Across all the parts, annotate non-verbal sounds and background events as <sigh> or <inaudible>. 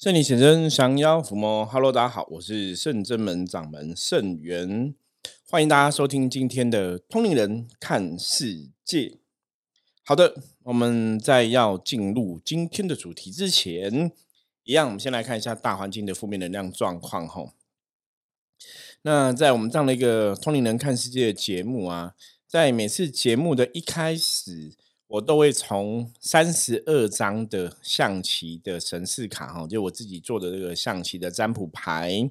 圣理显真，降妖伏魔。Hello，大家好，我是圣真门掌门圣元，欢迎大家收听今天的通灵人看世界。好的，我们在要进入今天的主题之前，一样，我们先来看一下大环境的负面能量状况。吼，那在我们这样的一个通灵人看世界的节目啊，在每次节目的一开始。我都会从三十二张的象棋的神士卡哈，就我自己做的这个象棋的占卜牌，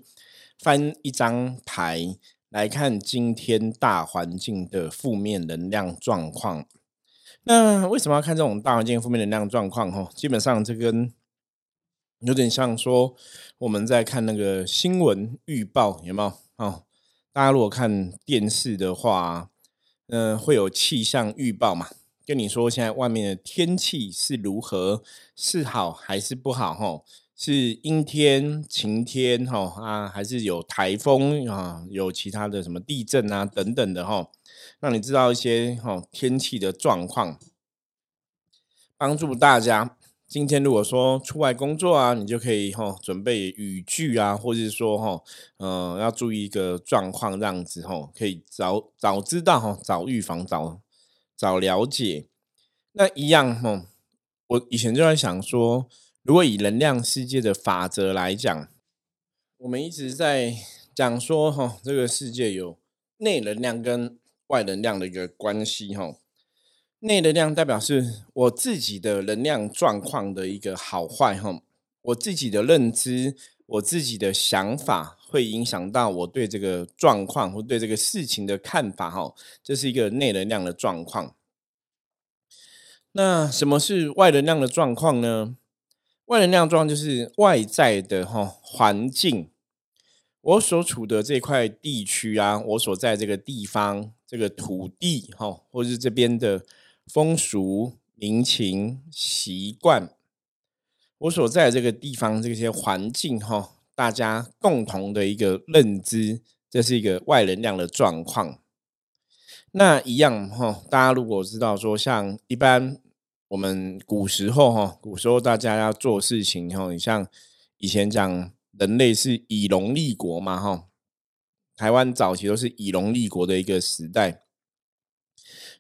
翻一张牌来看今天大环境的负面能量状况。那为什么要看这种大环境负面能量状况？哈，基本上这跟有点像说我们在看那个新闻预报，有没有？哦，大家如果看电视的话，嗯，会有气象预报嘛？跟你说，现在外面的天气是如何？是好还是不好？哈，是阴天、晴天？哈啊，还是有台风啊？有其他的什么地震啊？等等的哈，让你知道一些哈天气的状况，帮助大家。今天如果说出外工作啊，你就可以哈准备雨具啊，或者是说哈嗯要注意一个状况，这样子哈可以早早知道哈，早预防早。早了解，那一样哈。我以前就在想说，如果以能量世界的法则来讲，我们一直在讲说哈，这个世界有内能量跟外能量的一个关系哈。内能量代表是我自己的能量状况的一个好坏哈，我自己的认知，我自己的想法。会影响到我对这个状况或对这个事情的看法，哈，这是一个内能量的状况。那什么是外能量的状况呢？外能量状就是外在的哈环境，我所处的这块地区啊，我所在这个地方，这个土地哈，或是这边的风俗民情习惯，我所在这个地方这些环境哈。大家共同的一个认知，这是一个外能量的状况。那一样哈，大家如果知道说，像一般我们古时候哈，古时候大家要做事情哈，你像以前讲人类是以农立国嘛哈，台湾早期都是以农立国的一个时代。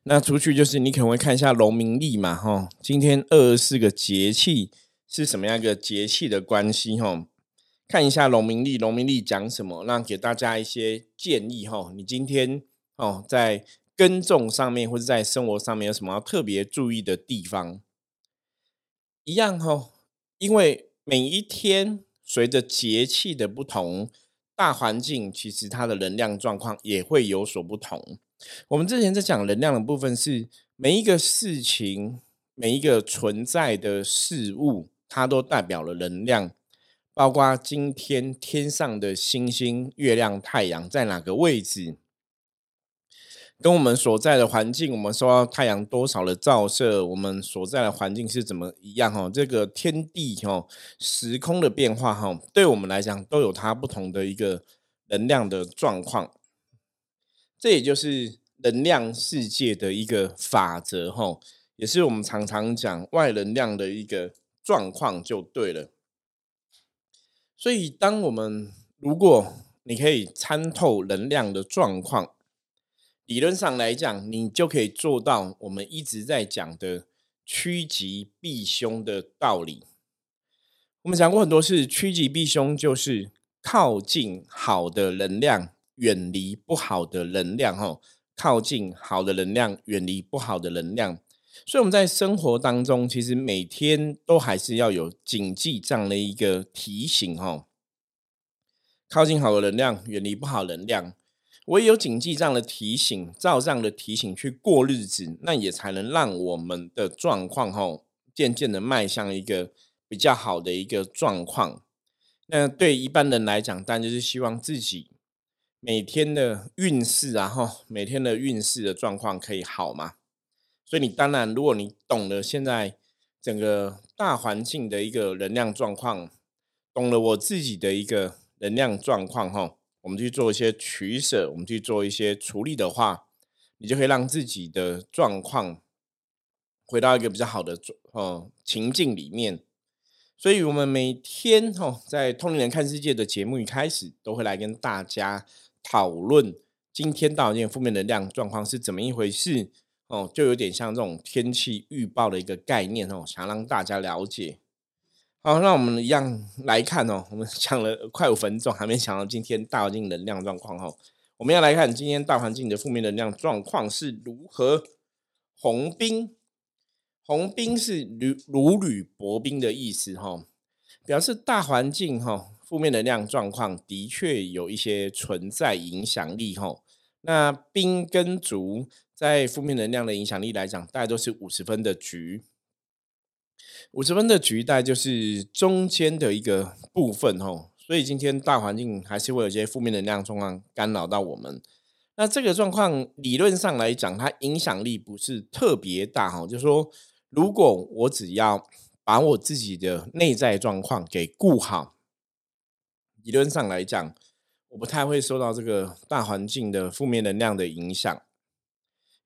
那出去就是你可能会看一下农民历嘛哈，今天二十四个节气是什么样一个节气的关系哈？看一下农民利，农民利讲什么？那给大家一些建议哈。你今天哦，在耕种上面或者在生活上面有什么要特别注意的地方？一样哈，因为每一天随着节气的不同，大环境其实它的能量状况也会有所不同。我们之前在讲能量的部分，是每一个事情、每一个存在的事物，它都代表了能量。包括今天天上的星星、月亮、太阳在哪个位置，跟我们所在的环境，我们受到太阳多少的照射，我们所在的环境是怎么一样？哈，这个天地哈时空的变化哈，对我们来讲都有它不同的一个能量的状况。这也就是能量世界的一个法则哈，也是我们常常讲外能量的一个状况，就对了。所以，当我们如果你可以参透能量的状况，理论上来讲，你就可以做到我们一直在讲的趋吉避凶的道理。我们讲过很多次，趋吉避凶就是靠近好的能量，远离不好的能量。哈，靠近好的能量，远离不好的能量。所以我们在生活当中，其实每天都还是要有谨记这样的一个提醒哈。靠近好的能量，远离不好能量。我也有谨记这样的提醒，照这样的提醒去过日子，那也才能让我们的状况哈，渐渐的迈向一个比较好的一个状况。那对一般人来讲，当然就是希望自己每天的运势啊哈，每天的运势的状况可以好嘛。所以你当然，如果你懂了现在整个大环境的一个能量状况，懂了我自己的一个能量状况哈，我们去做一些取舍，我们去做一些处理的话，你就可以让自己的状况回到一个比较好的状呃情境里面。所以我们每天哈在通灵人看世界的节目一开始，都会来跟大家讨论今天到底负面能量状况是怎么一回事哦，就有点像这种天气预报的一个概念哦，想让大家了解。好，那我们一样来看哦。我们 <laughs> 讲了快五分钟，还没讲到今天大环境能量状况哦。我们要来看今天大环境的负面能量状况是如何。红冰，红冰是如如履薄冰的意思哈，表示大环境哈负面能量状况的确有一些存在影响力哈。那冰跟竹在负面能量的影响力来讲，大概都是五十分的局。五十分的局带就是中间的一个部分哦，所以今天大环境还是会有一些负面能量状况干扰到我们。那这个状况理论上来讲，它影响力不是特别大哈。就是说，如果我只要把我自己的内在状况给顾好，理论上来讲，我不太会受到这个大环境的负面能量的影响。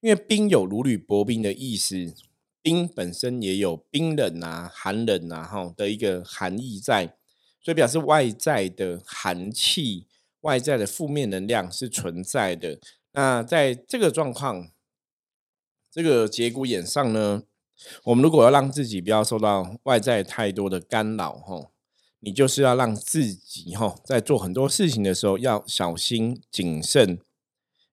因为冰有如履薄冰的意思。冰本身也有冰冷啊、寒冷啊哈的一个含义在，所以表示外在的寒气、外在的负面能量是存在的。那在这个状况、这个节骨眼上呢，我们如果要让自己不要受到外在太多的干扰哈，你就是要让自己哈在做很多事情的时候要小心谨慎。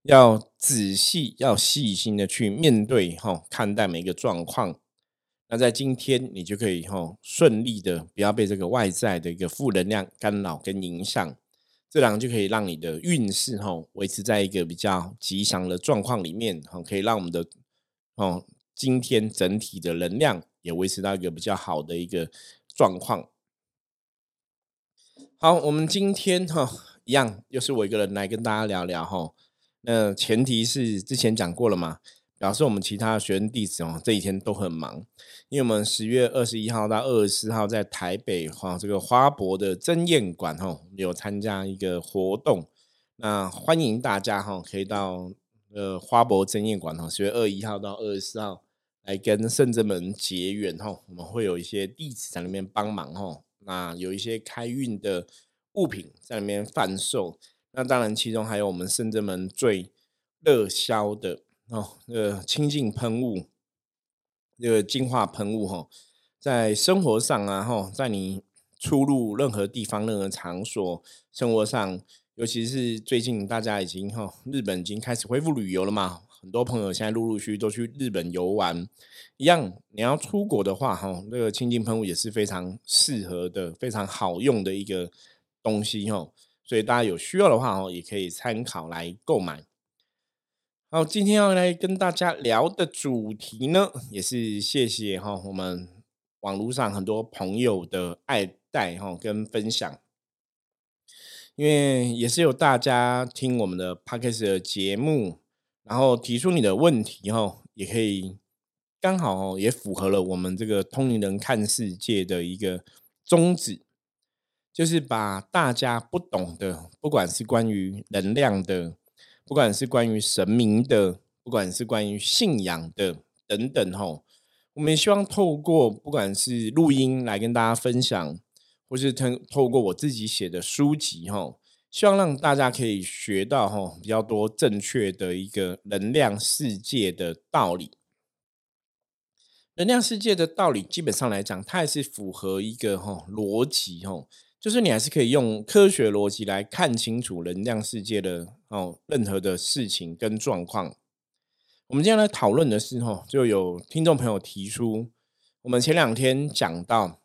要仔细、要细心的去面对哈，看待每一个状况。那在今天，你就可以哈顺利的，不要被这个外在的一个负能量干扰跟影响，这样就可以让你的运势哈维持在一个比较吉祥的状况里面，哈，可以让我们的哦今天整体的能量也维持到一个比较好的一个状况。好，我们今天哈一样又是我一个人来跟大家聊聊哈。那前提是之前讲过了嘛，表示我们其他学生弟子哦这几天都很忙，因为我们十月二十一号到二十四号在台北哈这个花博的珍宴馆哈有参加一个活动，那欢迎大家哈可以到呃花博珍宴馆哈十月二十一号到二十四号来跟圣真门结缘哈，我们会有一些弟子在里面帮忙哈，那有一些开运的物品在里面贩售。那当然，其中还有我们圣真门最热销的哦，那个清净喷雾，这个净化喷雾哈，在生活上啊哈，在你出入任何地方、任何场所，生活上，尤其是最近大家已经哈，日本已经开始恢复旅游了嘛，很多朋友现在陆陆续续都去日本游玩，一样，你要出国的话哈，那个清净喷雾也是非常适合的、非常好用的一个东西哈。所以大家有需要的话哦，也可以参考来购买。好，今天要来跟大家聊的主题呢，也是谢谢哈我们网络上很多朋友的爱戴哈跟分享，因为也是有大家听我们的 podcast 的节目，然后提出你的问题哈，也可以刚好也符合了我们这个通灵人看世界的一个宗旨。就是把大家不懂的，不管是关于能量的，不管是关于神明的，不管是关于信仰的等等，吼，我们也希望透过不管是录音来跟大家分享，或是透透过我自己写的书籍，吼，希望让大家可以学到，吼，比较多正确的一个能量世界的道理。能量世界的道理，基本上来讲，它也是符合一个吼逻辑，吼。就是你还是可以用科学逻辑来看清楚能量世界的哦任何的事情跟状况。我们今天来讨论的是哈，就有听众朋友提出，我们前两天讲到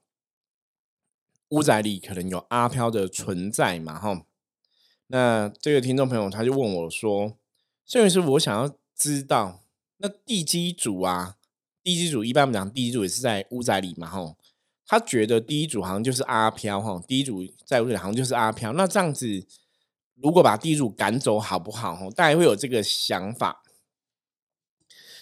屋仔里可能有阿飘的存在嘛哈。那这个听众朋友他就问我说：“摄影师，我想要知道，那地基组啊，地基组一般我们讲地基组也是在屋仔里嘛哈。”他觉得第一组好像就是阿飘哈，第一组在屋里好像就是阿飘。那这样子，如果把第一组赶走好不好？哈，大家会有这个想法。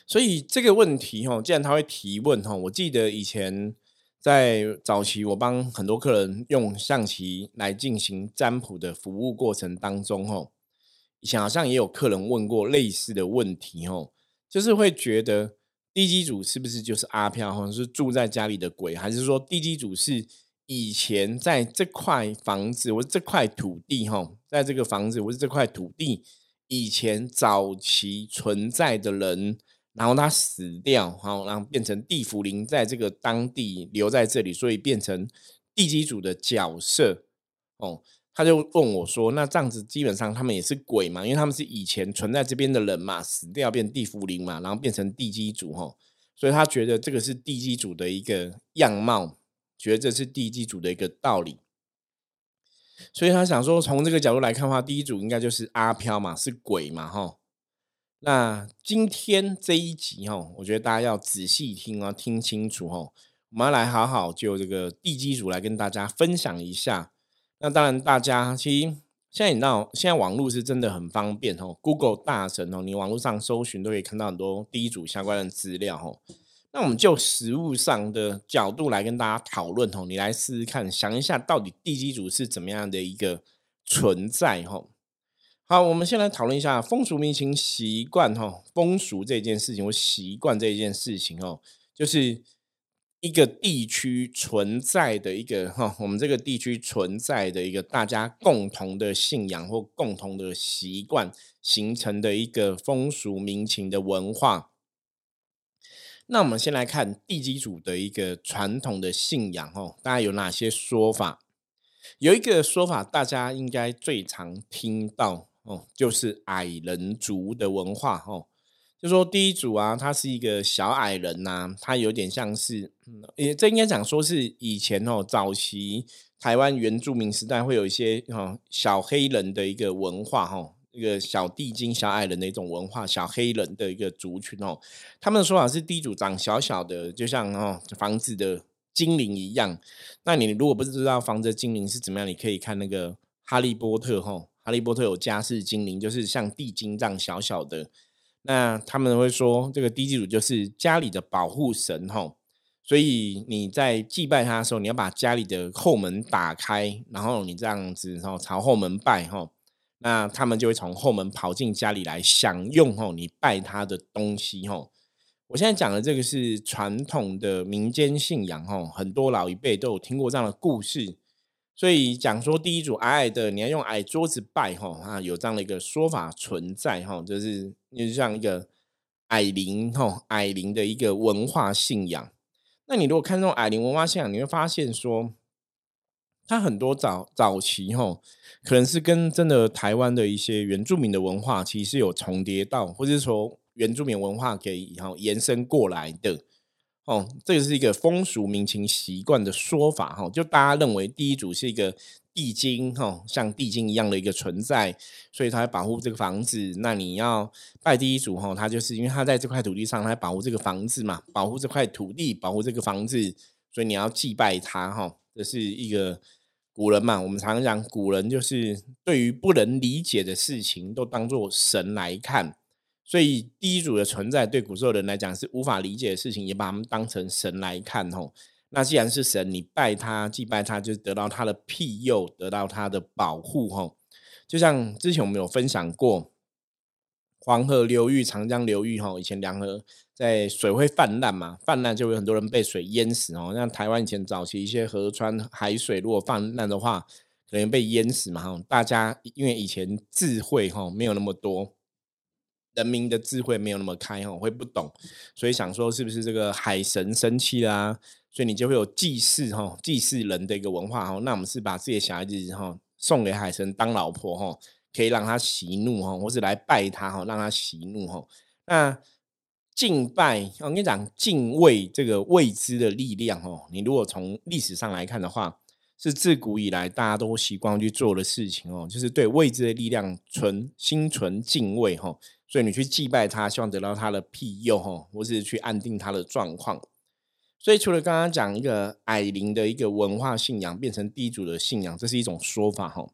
所以这个问题哈，既然他会提问哈，我记得以前在早期我帮很多客人用象棋来进行占卜的服务过程当中哈，以前好像也有客人问过类似的问题哈，就是会觉得。地基主是不是就是阿飘，或者是住在家里的鬼，还是说地基主是以前在这块房子，或这块土地，哈，在这个房子，或是这块土地以前早期存在的人，然后他死掉，好，然后变成地府灵在这个当地留在这里，所以变成地基主的角色。哦，他就问我说：“那这样子基本上他们也是鬼嘛？因为他们是以前存在这边的人嘛，死掉变地府灵嘛，然后变成地基主，哈，所以他觉得这个是地基主的一个样貌。”觉得这是第一机组的一个道理，所以他想说，从这个角度来看的话，第一组应该就是阿飘嘛，是鬼嘛，哈。那今天这一集哈，我觉得大家要仔细听啊，听清楚哈。我们要来好好就这个地基组来跟大家分享一下。那当然，大家其实现在你知道，现在网络是真的很方便哦，Google 大神哦，你网络上搜寻都可以看到很多第一组相关的资料哦。那我们就实物上的角度来跟大家讨论吼，你来试试看，想一下到底地基组是怎么样的一个存在吼。好，我们先来讨论一下风俗民情习惯吼，风俗这件事情或习惯这件事情哦，就是一个地区存在的一个哈，我们这个地区存在的一个大家共同的信仰或共同的习惯形成的一个风俗民情的文化。那我们先来看地基组的一个传统的信仰哦，大家有哪些说法？有一个说法，大家应该最常听到哦，就是矮人族的文化哦。就说第一组啊，他是一个小矮人呐，他有点像是，也这应该讲说是以前哦，早期台湾原住民时代会有一些哦小黑人的一个文化哈。一个小地精、小矮人的一种文化，小黑人的一个族群哦。他们的说法是，地主长小小的，就像哦房子的精灵一样。那你如果不知道房子的精灵是怎么样，你可以看那个《哈利波特》哈，《哈利波特》有家世精灵，就是像地精这样小小的。那他们会说，这个地主就是家里的保护神哈。所以你在祭拜他的时候，你要把家里的后门打开，然后你这样子然后朝后门拜哈。那他们就会从后门跑进家里来享用吼，你拜他的东西吼。我现在讲的这个是传统的民间信仰吼，很多老一辈都有听过这样的故事，所以讲说第一组矮矮的，你要用矮桌子拜吼啊，有这样的一个说法存在吼，就是就是像一个矮灵吼，矮灵的一个文化信仰。那你如果看这种矮龄文化现象，你会发现说。它很多早早期吼，可能是跟真的台湾的一些原住民的文化其实有重叠到，或者说原住民文化给然后延伸过来的哦，这个是一个风俗民情习惯的说法哈。就大家认为第一组是一个地精哈，像地精一样的一个存在，所以他保护这个房子。那你要拜第一组哈，他就是因为他在这块土地上，他保护这个房子嘛，保护这块土地，保护这个房子，所以你要祭拜他哈。这是一个古人嘛？我们常常讲，古人就是对于不能理解的事情都当做神来看，所以第一组的存在对古时候人来讲是无法理解的事情，也把他们当成神来看吼。那既然是神，你拜他、祭拜他，就得到他的庇佑，得到他的保护吼。就像之前我们有分享过。黄河流域、长江流域，哈，以前两河在水会泛滥嘛，泛滥就有很多人被水淹死哦。像台湾以前早期一些河川海水如果泛滥的话，可能被淹死嘛，哈。大家因为以前智慧哈没有那么多，人民的智慧没有那么开哈，会不懂，所以想说是不是这个海神生气啦？所以你就会有祭祀哈，祭祀人的一个文化哈。那我们是把自己的小孩子哈送给海神当老婆哈。可以让他息怒哈，或是来拜他哈，让他息怒哈。那敬拜，我跟你讲，敬畏这个未知的力量哦。你如果从历史上来看的话，是自古以来大家都习惯去做的事情哦，就是对未知的力量存心存敬畏哈。所以你去祭拜他，希望得到他的庇佑哈，或是去安定他的状况。所以除了刚刚讲一个矮灵的一个文化信仰变成地主的信仰，这是一种说法哈。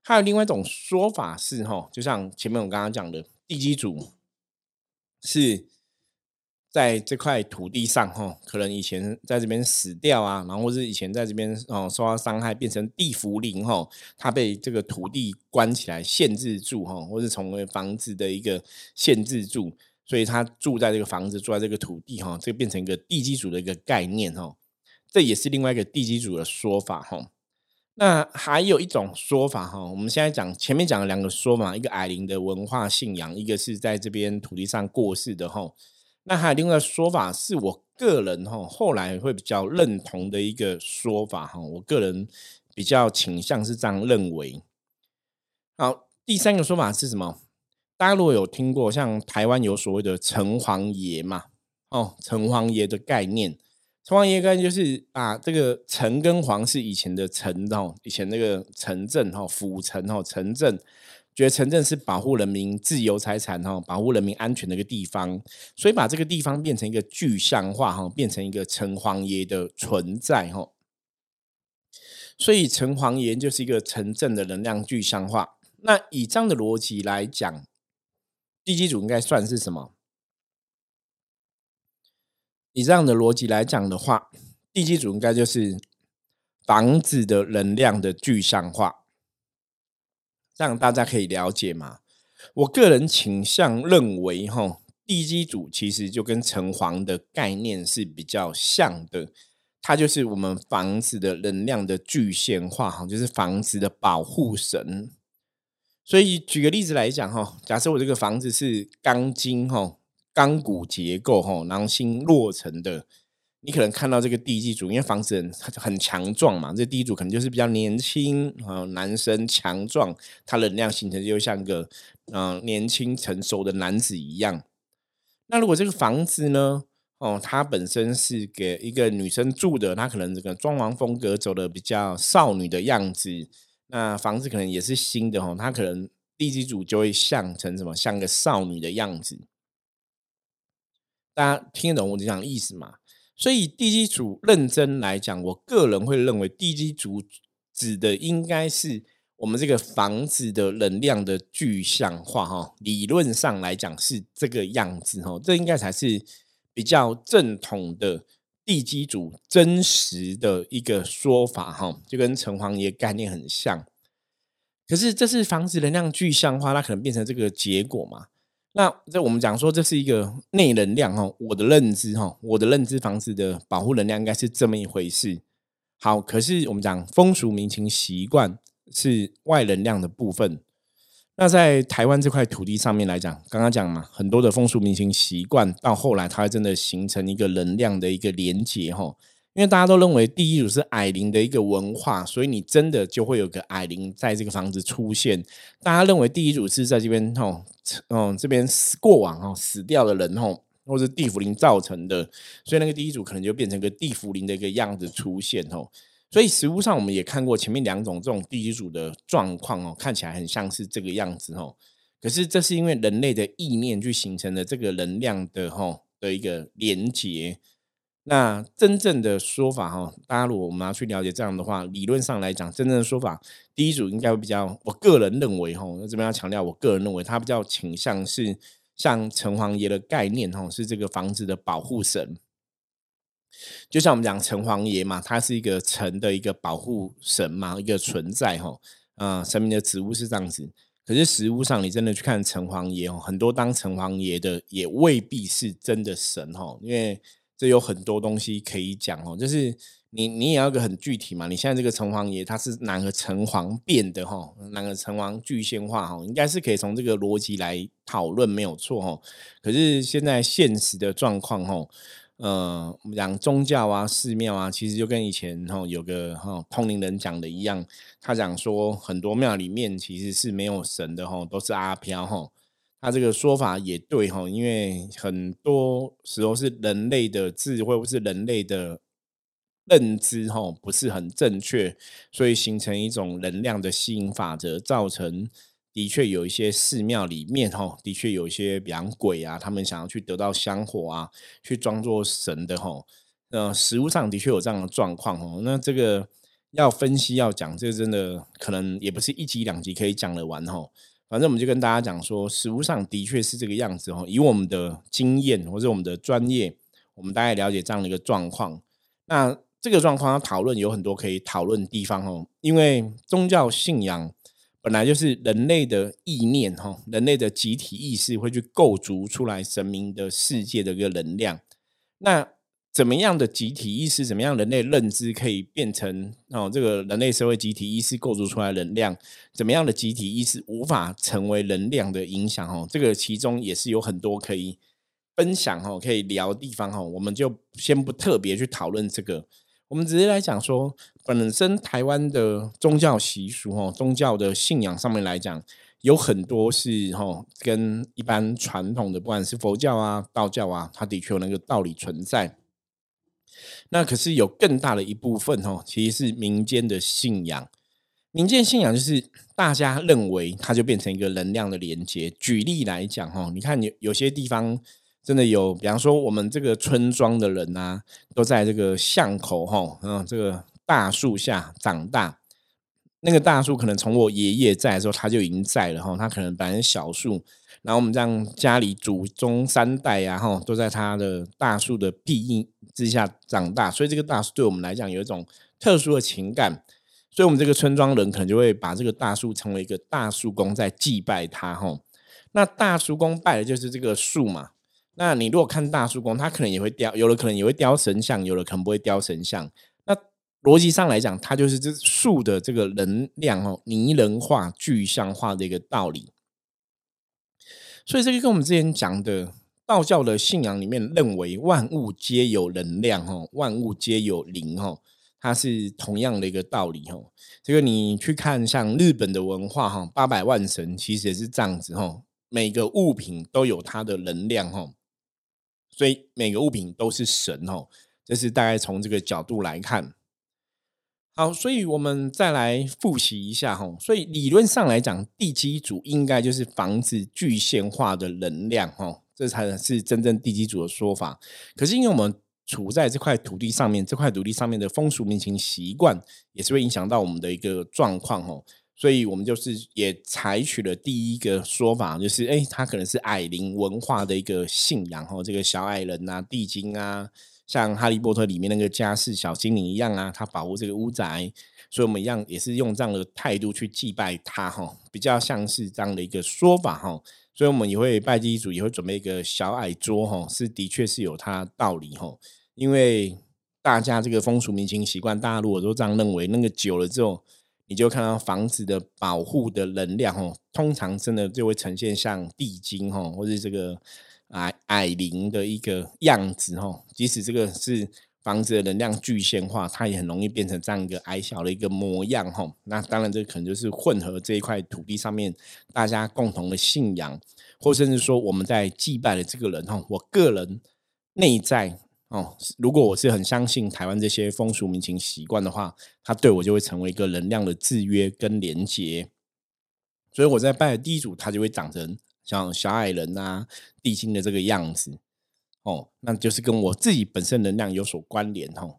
还有另外一种说法是，哈，就像前面我刚刚讲的，地基主是在这块土地上，哈，可能以前在这边死掉啊，然后是以前在这边哦受到伤害，变成地茯苓，哈，他被这个土地关起来，限制住，哈，或是成为房子的一个限制住，所以他住在这个房子，住在这个土地，哈，这变成一个地基主的一个概念，哈。这也是另外一个地基主的说法哈。那还有一种说法哈，我们现在讲前面讲了两个说法，一个矮灵的文化信仰，一个是在这边土地上过世的哈。那还有另外说法，是我个人哈后来会比较认同的一个说法哈，我个人比较倾向是这样认为。好，第三个说法是什么？大家如果有听过，像台湾有所谓的城隍爷嘛，哦，城隍爷的概念，城隍爷概念就是啊，这个城跟隍是以前的城哦，以前那个城镇哈，府城哈，城镇。觉得城镇是保护人民自由财产哈，保护人民安全的一个地方，所以把这个地方变成一个具象化哈，变成一个城隍爷的存在哈。所以城隍爷就是一个城镇的能量具象化。那以这样的逻辑来讲，地基主应该算是什么？以这样的逻辑来讲的话，地基主应该就是房子的能量的具象化。这样大家可以了解吗？我个人倾向认为，哈，地基主其实就跟城隍的概念是比较像的，它就是我们房子的能量的具现化，哈，就是房子的保护神。所以举个例子来讲，哈，假设我这个房子是钢筋，哈，钢骨结构，哈，囊心落成的。你可能看到这个地基主，因为房子很很强壮嘛，这地基主可能就是比较年轻啊，男生强壮，他能量形成就像个嗯年轻成熟的男子一样。那如果这个房子呢，哦，它本身是给一个女生住的，她可能这个装潢风格走的比较少女的样子，那房子可能也是新的哦，它可能地基主就会像成什么，像个少女的样子。大家听得懂我这讲的意思吗？所以地基主认真来讲，我个人会认为地基主指的应该是我们这个房子的能量的具象化哈。理论上来讲是这个样子哈，这应该才是比较正统的地基主真实的一个说法哈，就跟城隍爷概念很像。可是这是房子能量具象化，它可能变成这个结果嘛？那这我们讲说，这是一个内能量哈，我的认知哈，我的认知房子的保护能量应该是这么一回事。好，可是我们讲风俗民情习惯是外能量的部分。那在台湾这块土地上面来讲，刚刚讲嘛，很多的风俗民情习惯到后来，它真的形成一个能量的一个连接哈。因为大家都认为第一组是矮灵的一个文化，所以你真的就会有个矮灵在这个房子出现。大家认为第一组是在这边吼，嗯，这边死过往哦，死掉的人吼，或是地府灵造成的，所以那个第一组可能就变成个地府灵的一个样子出现吼。所以实物上我们也看过前面两种这种第一组的状况哦，看起来很像是这个样子吼。可是这是因为人类的意念去形成的这个能量的吼的一个连接。那真正的说法哈，大家如果我们要去了解这样的话，理论上来讲，真正的说法，第一组应该会比较，我个人认为哈，这边要强调，我个人认为它比较倾向是像城隍爷的概念哈，是这个房子的保护神。就像我们讲城隍爷嘛，他是一个城的一个保护神嘛，一个存在哈，啊，神明的职务是这样子。可是实物上，你真的去看城隍爷哦，很多当城隍爷的也未必是真的神哈，因为。这有很多东西可以讲哦，就是你你也要个很具体嘛。你现在这个城隍爷他是哪个城隍变的哈？哪个城隍具现化哈？应该是可以从这个逻辑来讨论没有错哈。可是现在现实的状况哈，呃，我们讲宗教啊、寺庙啊，其实就跟以前哈有个哈通灵人讲的一样，他讲说很多庙里面其实是没有神的哈，都是阿飘哈。他这个说法也对哈，因为很多时候是人类的智慧或是人类的认知哈不是很正确，所以形成一种能量的吸引法则，造成的确有一些寺庙里面哈，的确有一些养鬼啊，他们想要去得到香火啊，去装作神的哈，呃，实物上的确有这样的状况哦。那这个要分析要讲，这真的可能也不是一集两集可以讲得完哈。反正我们就跟大家讲说，实物上的确是这个样子哦。以我们的经验或者我们的专业，我们大概了解这样的一个状况。那这个状况要讨论有很多可以讨论的地方哦。因为宗教信仰本来就是人类的意念哈，人类的集体意识会去构筑出来神明的世界的一个能量。那怎么样的集体意识，怎么样人类认知可以变成哦，这个人类社会集体意识构筑出来能量，怎么样的集体意识无法成为能量的影响哦？这个其中也是有很多可以分享哦，可以聊的地方哦。我们就先不特别去讨论这个，我们直接来讲说，本身台湾的宗教习俗哦，宗教的信仰上面来讲。有很多是哦，跟一般传统的，不管是佛教啊、道教啊，它的确有那个道理存在。那可是有更大的一部分哦，其实是民间的信仰。民间信仰就是大家认为它就变成一个能量的连接。举例来讲哈，你看有有些地方真的有，比方说我们这个村庄的人啊，都在这个巷口哈，嗯，这个大树下长大。那个大树可能从我爷爷在的时候，他就已经在了哈。他可能本来小树，然后我们这样家里祖宗三代啊哈，都在他的大树的庇荫之下长大，所以这个大树对我们来讲有一种特殊的情感。所以，我们这个村庄人可能就会把这个大树成为一个大树公，在祭拜它哈。那大树公拜的就是这个树嘛。那你如果看大树公，他可能也会雕，有的可能也会雕神像，有的可能不会雕神像。那逻辑上来讲，它就是这树的这个能量哦，拟人化、具象化的一个道理。所以，这个跟我们之前讲的道教的信仰里面认为万物皆有能量哦，万物皆有灵哦，它是同样的一个道理哦。这个你去看像日本的文化哈，八百万神其实也是这样子哈，每个物品都有它的能量哦，所以每个物品都是神哦。这是大概从这个角度来看。好，所以我们再来复习一下哈。所以理论上来讲，地基组应该就是房子具现化的能量哈，这才是真正地基组的说法。可是因为我们处在这块土地上面，这块土地上面的风俗民情习惯也是会影响到我们的一个状况哈，所以我们就是也采取了第一个说法，就是哎，它可能是矮灵文化的一个信仰哈，这个小矮人啊，地精啊。像《哈利波特》里面那个家世小精灵一样啊，他保护这个屋宅，所以我们一样也是用这样的态度去祭拜他哈，比较像是这样的一个说法哈，所以我们也会拜祭主，也会准备一个小矮桌哈，是的确是有它道理哈，因为大家这个风俗民情习惯，大家如果都这样认为，那个久了之后，你就看到房子的保护的能量哦，通常真的就会呈现像地精哈，或者这个。矮矮灵的一个样子哈，即使这个是房子的能量具现化，它也很容易变成这样一个矮小的一个模样哈。那当然，这可能就是混合这一块土地上面大家共同的信仰，或甚至说我们在祭拜的这个人哈，我个人内在哦，如果我是很相信台湾这些风俗民情习惯的话，他对我就会成为一个能量的制约跟连接，所以我在拜的第一组，它就会长成。像小矮人啊、地心的这个样子，哦，那就是跟我自己本身能量有所关联哦。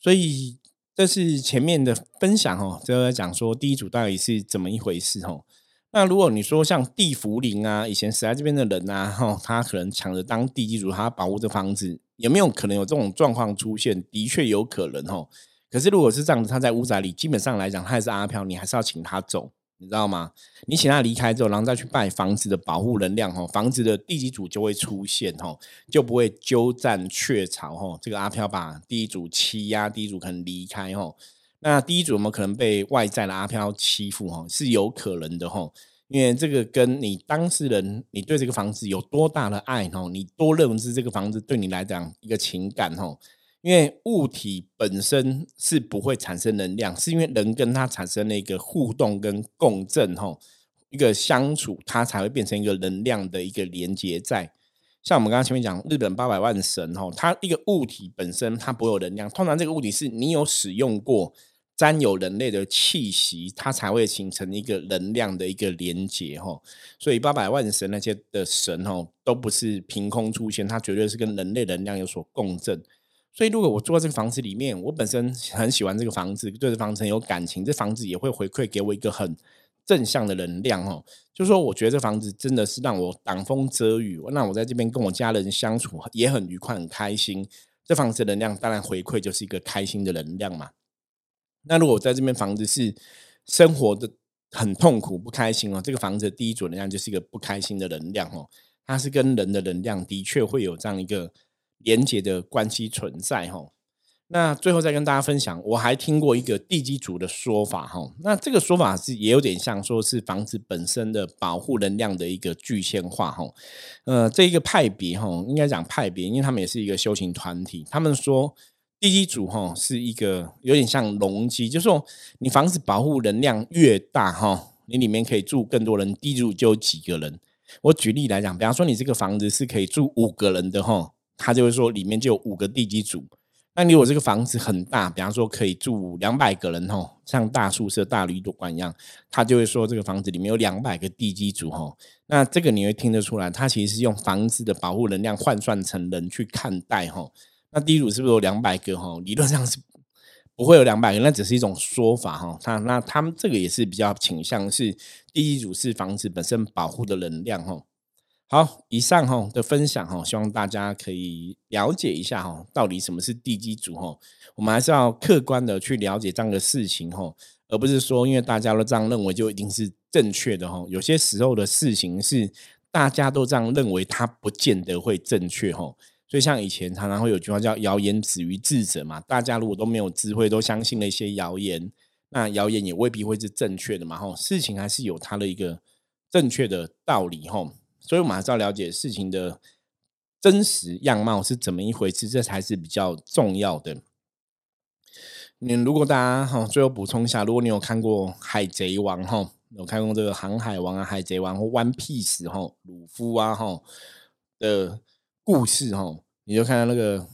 所以这是前面的分享哦，就在讲说第一组到底是怎么一回事哦。那如果你说像地福林啊，以前死在这边的人啊，哈，他可能抢着当地基主，他保护这房子，有没有可能有这种状况出现？的确有可能哦。可是如果是这样子，他在屋宅里，基本上来讲，他还是阿飘，你还是要请他走。你知道吗？你请他离开之后，然后再去拜房子的保护能量哈，房子的地基组就会出现哈，就不会鸠占鹊巢哈。这个阿飘把第一组欺压，第一组可能离开哈。那第一组有没有可能被外在的阿飘欺负哈？是有可能的哈，因为这个跟你当事人你对这个房子有多大的爱哈，你多认知这个房子对你来讲一个情感哈。因为物体本身是不会产生能量，是因为人跟它产生了一个互动跟共振，吼，一个相处，它才会变成一个能量的一个连接在。像我们刚刚前面讲日本八百万神，吼，它一个物体本身它不会有能量，通常这个物体是你有使用过，沾有人类的气息，它才会形成一个能量的一个连接，吼。所以八百万神那些的神，吼，都不是凭空出现，它绝对是跟人类能量有所共振。所以，如果我住在这个房子里面，我本身很喜欢这个房子，对这房子很有感情，这房子也会回馈给我一个很正向的能量哦。就说我觉得这房子真的是让我挡风遮雨，那我在这边跟我家人相处也很愉快、很开心。这房子能量当然回馈就是一个开心的能量嘛。那如果我在这边房子是生活的很痛苦、不开心哦，这个房子的第一组能量就是一个不开心的能量哦。它是跟人的能量的确会有这样一个。连接的关系存在哈。那最后再跟大家分享，我还听过一个地基组的说法哈。那这个说法是也有点像说是房子本身的保护能量的一个具象化哈。呃，这一个派别哈，应该讲派别，因为他们也是一个修行团体。他们说地基组哈是一个有点像容积，就是说你房子保护能量越大哈，你里面可以住更多人，地基组就有几个人。我举例来讲，比方说你这个房子是可以住五个人的哈，他就会说里面就有五个地基组。那如果这个房子很大，比方说可以住两百个人哦，像大宿舍、大旅馆一样，他就会说这个房子里面有两百个地基组哦。那这个你会听得出来，他其实是用房子的保护能量换算成人去看待哦。那地主是不是有两百个哦？理论上是不会有两百个，那只是一种说法哈。他那他们这个也是比较倾向是地基组是房子本身保护的能量哦。好，以上哈的分享哈，希望大家可以了解一下哈，到底什么是地基组哈。我们还是要客观的去了解这样的事情哈，而不是说因为大家都这样认为就一定是正确的哈。有些时候的事情是大家都这样认为，它不见得会正确哈。所以像以前常常会有句话叫“谣言止于智者”嘛，大家如果都没有智慧，都相信了一些谣言，那谣言也未必会是正确的嘛哈。事情还是有它的一个正确的道理哈。所以，我们还是要了解事情的真实样貌是怎么一回事，这才是比较重要的。你如果大家哈，最后补充一下，如果你有看过《海贼王》哈，有看过这个《航海王》啊，《海贼王》或《One Piece》哈，鲁夫啊哈的故事哈，你就看到那个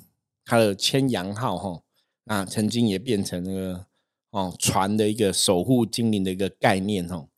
他的千阳号哈，那曾经也变成那个哦船的一个守护精灵的一个概念哈，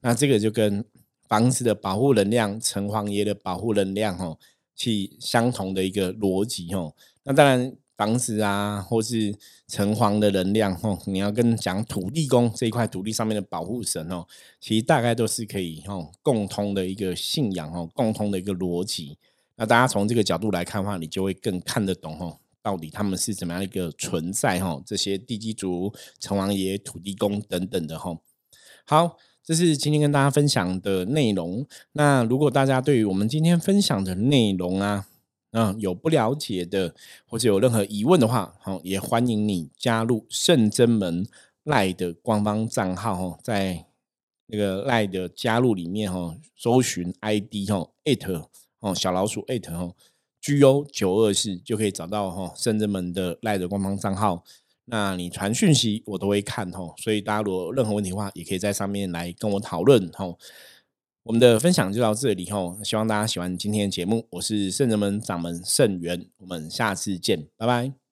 那这个就跟。房子的保护能量，城隍爷的保护能量，吼，去相同的一个逻辑，吼。那当然，房子啊，或是城隍的能量，吼，你要跟讲土地公这一块土地上面的保护神，哦，其实大概都是可以，吼，共通的一个信仰，哦，共通的一个逻辑。那大家从这个角度来看的话，你就会更看得懂，吼，到底他们是怎么样一个存在，吼，这些地基族、城隍爷、土地公等等的，吼。好。这是今天跟大家分享的内容。那如果大家对于我们今天分享的内容啊，嗯，有不了解的，或者有任何疑问的话，好，也欢迎你加入圣真门赖的官方账号哦，在那个赖的加入里面哦，搜寻 ID 哦，at 哦，小老鼠 at 哦，GO 九二四就可以找到哈圣真门的赖的官方账号。那你传讯息我都会看吼，所以大家如果任何问题的话，也可以在上面来跟我讨论吼。我们的分享就到这里吼，希望大家喜欢今天的节目。我是圣人们掌门圣元，我们下次见，拜拜。